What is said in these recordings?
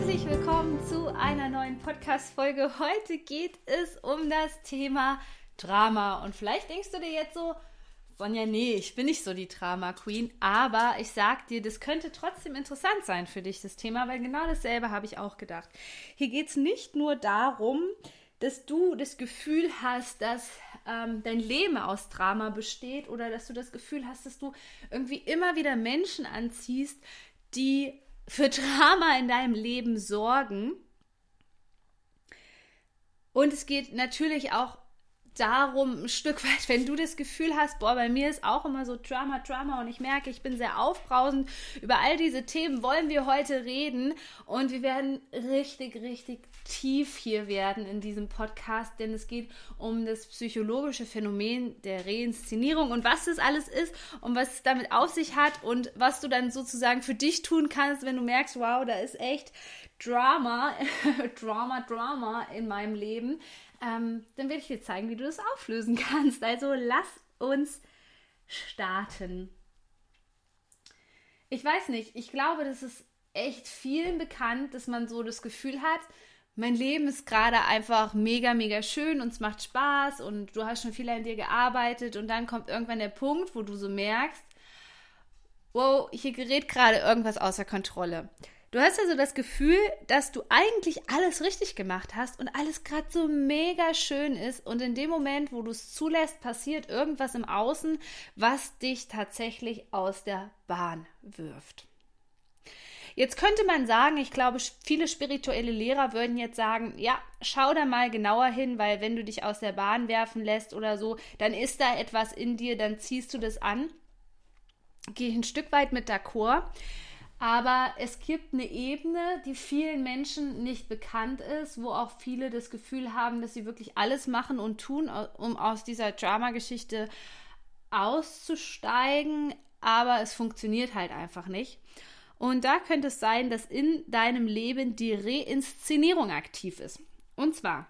Herzlich willkommen zu einer neuen Podcast-Folge. Heute geht es um das Thema Drama. Und vielleicht denkst du dir jetzt so, Sonja, nee, ich bin nicht so die Drama Queen, aber ich sag dir, das könnte trotzdem interessant sein für dich, das Thema, weil genau dasselbe habe ich auch gedacht. Hier geht es nicht nur darum, dass du das Gefühl hast, dass ähm, dein Leben aus Drama besteht oder dass du das Gefühl hast, dass du irgendwie immer wieder Menschen anziehst, die für Drama in deinem Leben sorgen. Und es geht natürlich auch darum, ein Stück weit, wenn du das Gefühl hast, boah, bei mir ist auch immer so Drama, Drama und ich merke, ich bin sehr aufbrausend. Über all diese Themen wollen wir heute reden und wir werden richtig, richtig tief hier werden in diesem Podcast, denn es geht um das psychologische Phänomen der Reinszenierung und was das alles ist und was es damit auf sich hat und was du dann sozusagen für dich tun kannst, wenn du merkst, wow, da ist echt Drama, Drama, Drama in meinem Leben ähm, dann werde ich dir zeigen, wie du das auflösen kannst. Also lass uns starten. Ich weiß nicht, ich glaube, das ist echt vielen bekannt, dass man so das Gefühl hat, mein Leben ist gerade einfach mega, mega schön und es macht Spaß und du hast schon viel an dir gearbeitet und dann kommt irgendwann der Punkt, wo du so merkst, wow, hier gerät gerade irgendwas außer Kontrolle. Du hast also das Gefühl, dass du eigentlich alles richtig gemacht hast und alles gerade so mega schön ist und in dem Moment, wo du es zulässt, passiert irgendwas im Außen, was dich tatsächlich aus der Bahn wirft. Jetzt könnte man sagen, ich glaube, viele spirituelle Lehrer würden jetzt sagen, ja, schau da mal genauer hin, weil wenn du dich aus der Bahn werfen lässt oder so, dann ist da etwas in dir, dann ziehst du das an. Gehe ich ein Stück weit mit d'accord. Aber es gibt eine Ebene, die vielen Menschen nicht bekannt ist, wo auch viele das Gefühl haben, dass sie wirklich alles machen und tun, um aus dieser Drama-Geschichte auszusteigen, aber es funktioniert halt einfach nicht. Und da könnte es sein, dass in deinem Leben die Reinszenierung aktiv ist. Und zwar,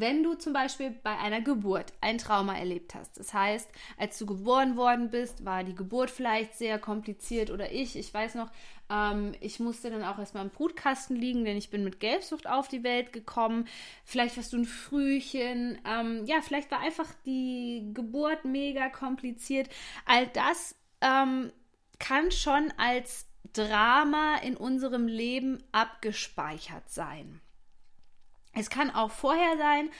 wenn du zum Beispiel bei einer Geburt ein Trauma erlebt hast, das heißt, als du geboren worden bist, war die Geburt vielleicht sehr kompliziert oder ich, ich weiß noch, ähm, ich musste dann auch erstmal im Brutkasten liegen, denn ich bin mit Gelbsucht auf die Welt gekommen. Vielleicht warst du ein Frühchen, ähm, ja, vielleicht war einfach die Geburt mega kompliziert. All das ähm, kann schon als Drama in unserem Leben abgespeichert sein. Es kann auch vorher sein,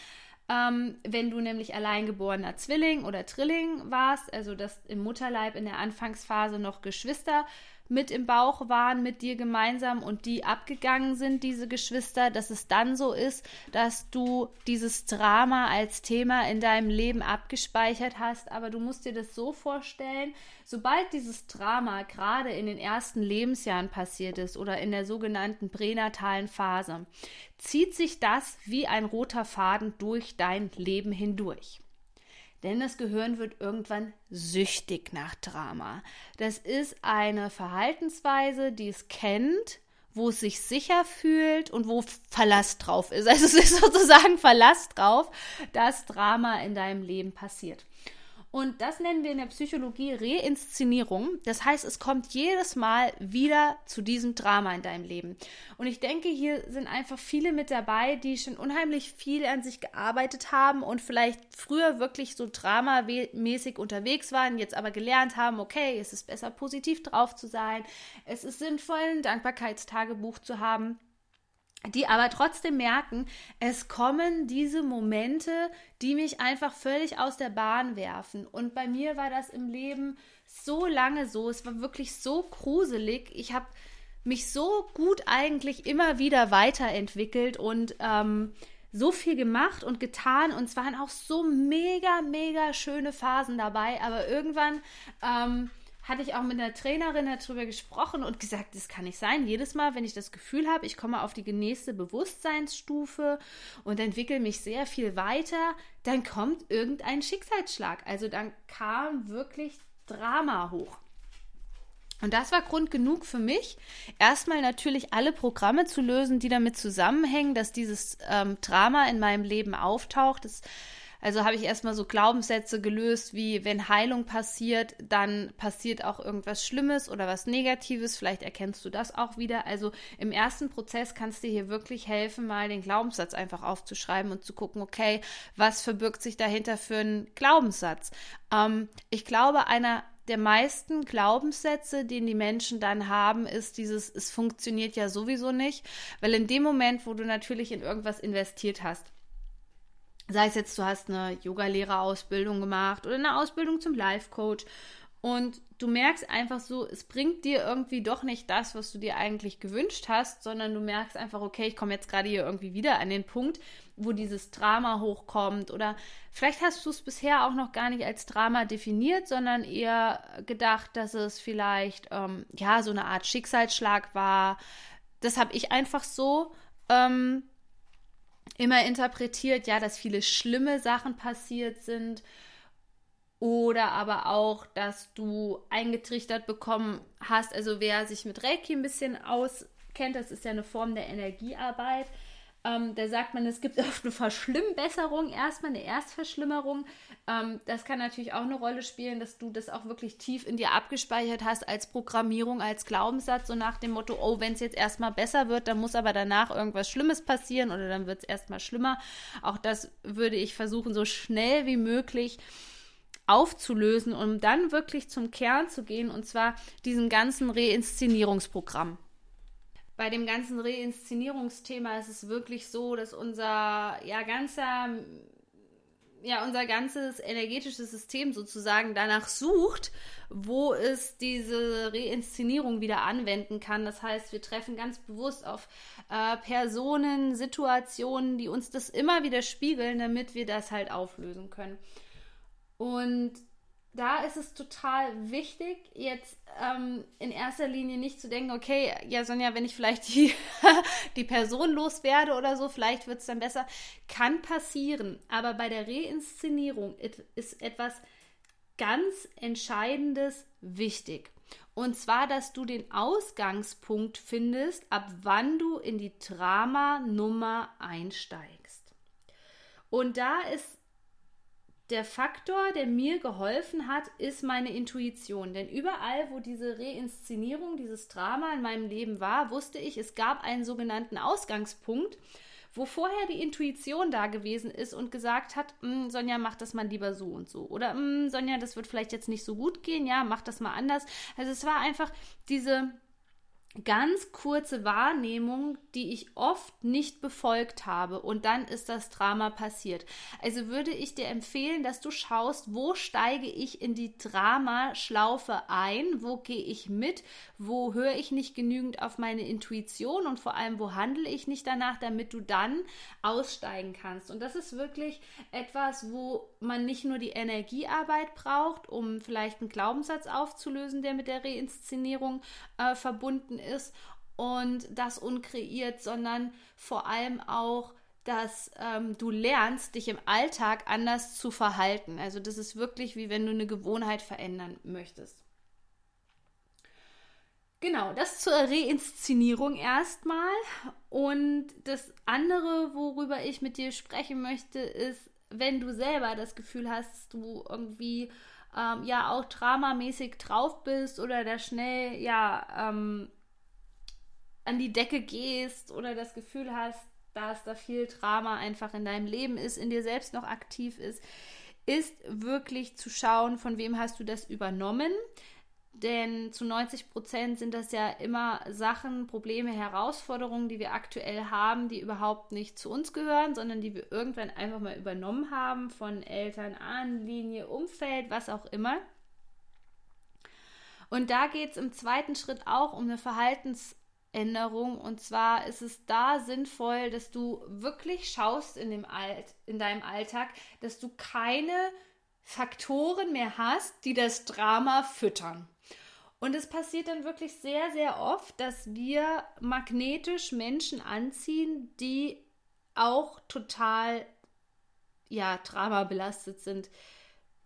ähm, wenn du nämlich alleingeborener Zwilling oder Trilling warst, also dass im Mutterleib in der Anfangsphase noch Geschwister mit im Bauch waren mit dir gemeinsam und die abgegangen sind, diese Geschwister, dass es dann so ist, dass du dieses Drama als Thema in deinem Leben abgespeichert hast. Aber du musst dir das so vorstellen, sobald dieses Drama gerade in den ersten Lebensjahren passiert ist oder in der sogenannten pränatalen Phase, zieht sich das wie ein roter Faden durch dein Leben hindurch. Denn das Gehirn wird irgendwann süchtig nach Drama. Das ist eine Verhaltensweise, die es kennt, wo es sich sicher fühlt und wo Verlass drauf ist. Also es ist sozusagen Verlass drauf, dass Drama in deinem Leben passiert. Und das nennen wir in der Psychologie Reinszenierung. Das heißt, es kommt jedes Mal wieder zu diesem Drama in deinem Leben. Und ich denke, hier sind einfach viele mit dabei, die schon unheimlich viel an sich gearbeitet haben und vielleicht früher wirklich so dramamäßig unterwegs waren, jetzt aber gelernt haben, okay, es ist besser positiv drauf zu sein, es ist sinnvoll, ein Dankbarkeitstagebuch zu haben die aber trotzdem merken, es kommen diese Momente, die mich einfach völlig aus der Bahn werfen. Und bei mir war das im Leben so lange so, es war wirklich so gruselig. Ich habe mich so gut eigentlich immer wieder weiterentwickelt und ähm, so viel gemacht und getan und es waren auch so mega, mega schöne Phasen dabei, aber irgendwann ähm, hatte ich auch mit einer Trainerin darüber gesprochen und gesagt, das kann nicht sein. Jedes Mal, wenn ich das Gefühl habe, ich komme auf die nächste Bewusstseinsstufe und entwickle mich sehr viel weiter, dann kommt irgendein Schicksalsschlag. Also dann kam wirklich Drama hoch. Und das war Grund genug für mich, erstmal natürlich alle Programme zu lösen, die damit zusammenhängen, dass dieses ähm, Drama in meinem Leben auftaucht. Das also habe ich erstmal so Glaubenssätze gelöst, wie wenn Heilung passiert, dann passiert auch irgendwas Schlimmes oder was Negatives. Vielleicht erkennst du das auch wieder. Also im ersten Prozess kannst du dir wirklich helfen, mal den Glaubenssatz einfach aufzuschreiben und zu gucken, okay, was verbirgt sich dahinter für einen Glaubenssatz? Ähm, ich glaube, einer der meisten Glaubenssätze, den die Menschen dann haben, ist dieses, es funktioniert ja sowieso nicht, weil in dem Moment, wo du natürlich in irgendwas investiert hast, sei es jetzt, du hast eine Yogalehrerausbildung gemacht oder eine Ausbildung zum Life-Coach und du merkst einfach so, es bringt dir irgendwie doch nicht das, was du dir eigentlich gewünscht hast, sondern du merkst einfach, okay, ich komme jetzt gerade hier irgendwie wieder an den Punkt, wo dieses Drama hochkommt oder vielleicht hast du es bisher auch noch gar nicht als Drama definiert, sondern eher gedacht, dass es vielleicht ähm, ja so eine Art Schicksalsschlag war. Das habe ich einfach so ähm, immer interpretiert, ja, dass viele schlimme Sachen passiert sind oder aber auch, dass du eingetrichtert bekommen hast, also wer sich mit Reiki ein bisschen auskennt, das ist ja eine Form der Energiearbeit, ähm, da sagt man, es gibt oft eine Verschlimmbesserung, erstmal eine Erstverschlimmerung. Ähm, das kann natürlich auch eine Rolle spielen, dass du das auch wirklich tief in dir abgespeichert hast als Programmierung, als Glaubenssatz, so nach dem Motto, oh, wenn es jetzt erstmal besser wird, dann muss aber danach irgendwas Schlimmes passieren oder dann wird es erstmal schlimmer. Auch das würde ich versuchen, so schnell wie möglich aufzulösen, um dann wirklich zum Kern zu gehen, und zwar diesem ganzen Reinszenierungsprogramm bei dem ganzen Reinszenierungsthema ist es wirklich so, dass unser ja ganzer ja unser ganzes energetisches System sozusagen danach sucht, wo es diese Reinszenierung wieder anwenden kann. Das heißt, wir treffen ganz bewusst auf äh, Personen, Situationen, die uns das immer wieder spiegeln, damit wir das halt auflösen können. Und da ist es total wichtig, jetzt ähm, in erster Linie nicht zu denken, okay, ja, Sonja, wenn ich vielleicht die, die Person loswerde oder so, vielleicht wird es dann besser. Kann passieren. Aber bei der Reinszenierung ist etwas ganz Entscheidendes wichtig. Und zwar, dass du den Ausgangspunkt findest, ab wann du in die Drama-Nummer einsteigst. Und da ist der Faktor, der mir geholfen hat, ist meine Intuition. Denn überall, wo diese Reinszenierung, dieses Drama in meinem Leben war, wusste ich, es gab einen sogenannten Ausgangspunkt, wo vorher die Intuition da gewesen ist und gesagt hat, hm, Sonja, mach das mal lieber so und so. Oder hm, Sonja, das wird vielleicht jetzt nicht so gut gehen, ja, mach das mal anders. Also es war einfach diese ganz kurze Wahrnehmung, die ich oft nicht befolgt habe und dann ist das Drama passiert. Also würde ich dir empfehlen, dass du schaust, wo steige ich in die Dramaschlaufe ein, wo gehe ich mit, wo höre ich nicht genügend auf meine Intuition und vor allem, wo handle ich nicht danach, damit du dann aussteigen kannst. Und das ist wirklich etwas, wo man nicht nur die Energiearbeit braucht, um vielleicht einen Glaubenssatz aufzulösen, der mit der Reinszenierung äh, verbunden ist und das unkreiert, sondern vor allem auch dass ähm, du lernst, dich im Alltag anders zu verhalten. Also das ist wirklich wie wenn du eine Gewohnheit verändern möchtest. Genau, das zur Reinszenierung erstmal. Und das andere, worüber ich mit dir sprechen möchte, ist, wenn du selber das Gefühl hast, du irgendwie ähm, ja auch dramamäßig drauf bist oder da schnell ja ähm, an die Decke gehst oder das Gefühl hast, dass da viel Drama einfach in deinem Leben ist, in dir selbst noch aktiv ist, ist wirklich zu schauen, von wem hast du das übernommen. Denn zu 90 Prozent sind das ja immer Sachen, Probleme, Herausforderungen, die wir aktuell haben, die überhaupt nicht zu uns gehören, sondern die wir irgendwann einfach mal übernommen haben von Eltern, Ahnenlinie, Umfeld, was auch immer. Und da geht es im zweiten Schritt auch um eine Verhaltensänderung. Und zwar ist es da sinnvoll, dass du wirklich schaust in, dem Alt, in deinem Alltag, dass du keine Faktoren mehr hast, die das Drama füttern. Und es passiert dann wirklich sehr, sehr oft, dass wir magnetisch Menschen anziehen, die auch total, ja, traumabelastet sind.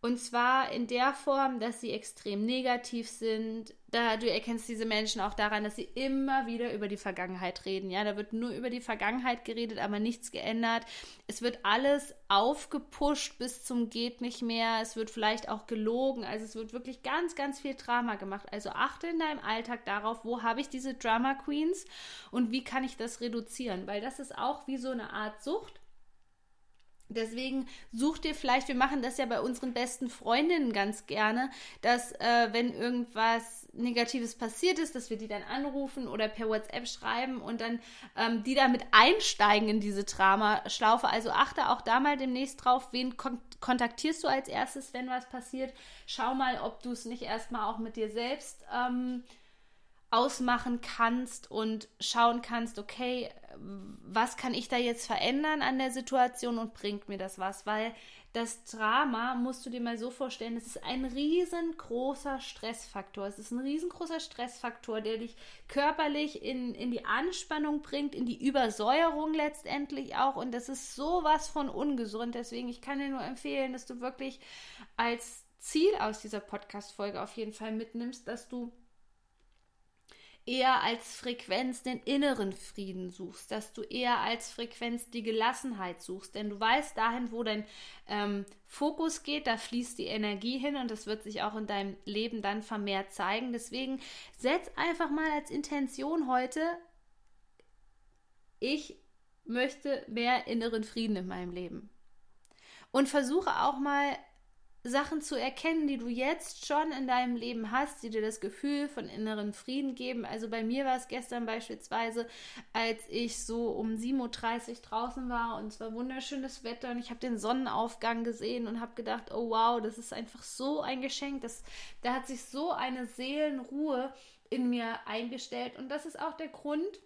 Und zwar in der Form, dass sie extrem negativ sind. Da, du erkennst diese Menschen auch daran, dass sie immer wieder über die Vergangenheit reden. Ja, da wird nur über die Vergangenheit geredet, aber nichts geändert. Es wird alles aufgepusht bis zum geht nicht mehr. Es wird vielleicht auch gelogen. Also es wird wirklich ganz, ganz viel Drama gemacht. Also achte in deinem Alltag darauf, wo habe ich diese Drama Queens und wie kann ich das reduzieren? Weil das ist auch wie so eine Art Sucht Deswegen such dir vielleicht, wir machen das ja bei unseren besten Freundinnen ganz gerne, dass äh, wenn irgendwas Negatives passiert ist, dass wir die dann anrufen oder per WhatsApp schreiben und dann ähm, die damit einsteigen in diese Drama-Schlaufe. Also achte auch da mal demnächst drauf, wen kon kontaktierst du als erstes, wenn was passiert. Schau mal, ob du es nicht erstmal auch mit dir selbst ähm, ausmachen kannst und schauen kannst, okay, was kann ich da jetzt verändern an der Situation und bringt mir das was? Weil das Drama, musst du dir mal so vorstellen, es ist ein riesengroßer Stressfaktor. Es ist ein riesengroßer Stressfaktor, der dich körperlich in, in die Anspannung bringt, in die Übersäuerung letztendlich auch. Und das ist sowas von ungesund. Deswegen, ich kann dir nur empfehlen, dass du wirklich als Ziel aus dieser Podcast-Folge auf jeden Fall mitnimmst, dass du eher als Frequenz den inneren Frieden suchst, dass du eher als Frequenz die Gelassenheit suchst, denn du weißt dahin, wo dein ähm, Fokus geht, da fließt die Energie hin und das wird sich auch in deinem Leben dann vermehrt zeigen. Deswegen setz einfach mal als Intention heute, ich möchte mehr inneren Frieden in meinem Leben. Und versuche auch mal Sachen zu erkennen, die du jetzt schon in deinem Leben hast, die dir das Gefühl von inneren Frieden geben. Also bei mir war es gestern beispielsweise, als ich so um 7.30 Uhr draußen war und es war wunderschönes Wetter und ich habe den Sonnenaufgang gesehen und habe gedacht, oh wow, das ist einfach so ein Geschenk. Das, da hat sich so eine Seelenruhe in mir eingestellt und das ist auch der Grund,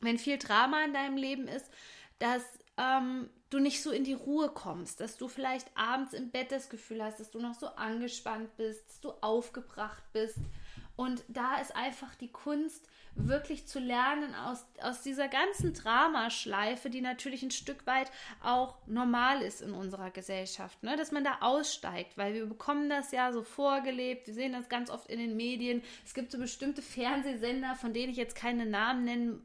wenn viel Drama in deinem Leben ist, dass ähm, du nicht so in die Ruhe kommst, dass du vielleicht abends im Bett das Gefühl hast, dass du noch so angespannt bist, dass du aufgebracht bist. Und da ist einfach die Kunst, wirklich zu lernen aus, aus dieser ganzen Dramaschleife, die natürlich ein Stück weit auch normal ist in unserer Gesellschaft, ne? dass man da aussteigt, weil wir bekommen das ja so vorgelebt, wir sehen das ganz oft in den Medien. Es gibt so bestimmte Fernsehsender, von denen ich jetzt keine Namen nennen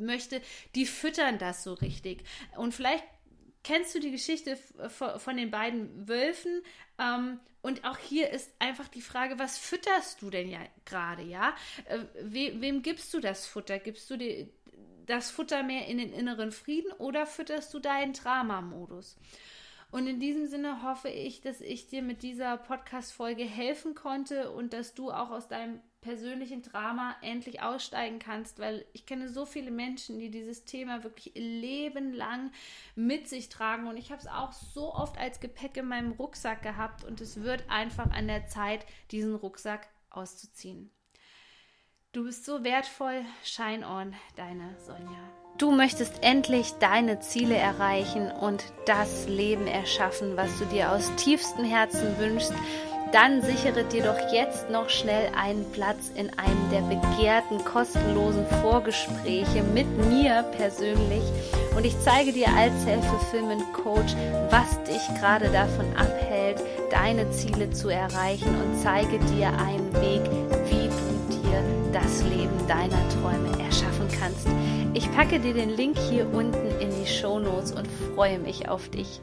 möchte, die füttern das so richtig. Und vielleicht kennst du die Geschichte von den beiden Wölfen? Ähm, und auch hier ist einfach die Frage, was fütterst du denn ja gerade, ja? Äh, we, wem gibst du das Futter? Gibst du dir das Futter mehr in den inneren Frieden oder fütterst du deinen Drama-Modus? Und in diesem Sinne hoffe ich, dass ich dir mit dieser Podcast-Folge helfen konnte und dass du auch aus deinem persönlichen Drama endlich aussteigen kannst, weil ich kenne so viele Menschen, die dieses Thema wirklich ihr Leben lang mit sich tragen und ich habe es auch so oft als Gepäck in meinem Rucksack gehabt und es wird einfach an der Zeit, diesen Rucksack auszuziehen. Du bist so wertvoll, Shine On, deine Sonja. Du möchtest endlich deine Ziele erreichen und das Leben erschaffen, was du dir aus tiefstem Herzen wünschst dann sichere dir doch jetzt noch schnell einen Platz in einem der begehrten kostenlosen Vorgespräche mit mir persönlich und ich zeige dir als Self-Fulfillment-Coach, was dich gerade davon abhält, deine Ziele zu erreichen und zeige dir einen Weg, wie du dir das Leben deiner Träume erschaffen kannst. Ich packe dir den Link hier unten in die Show Notes und freue mich auf dich.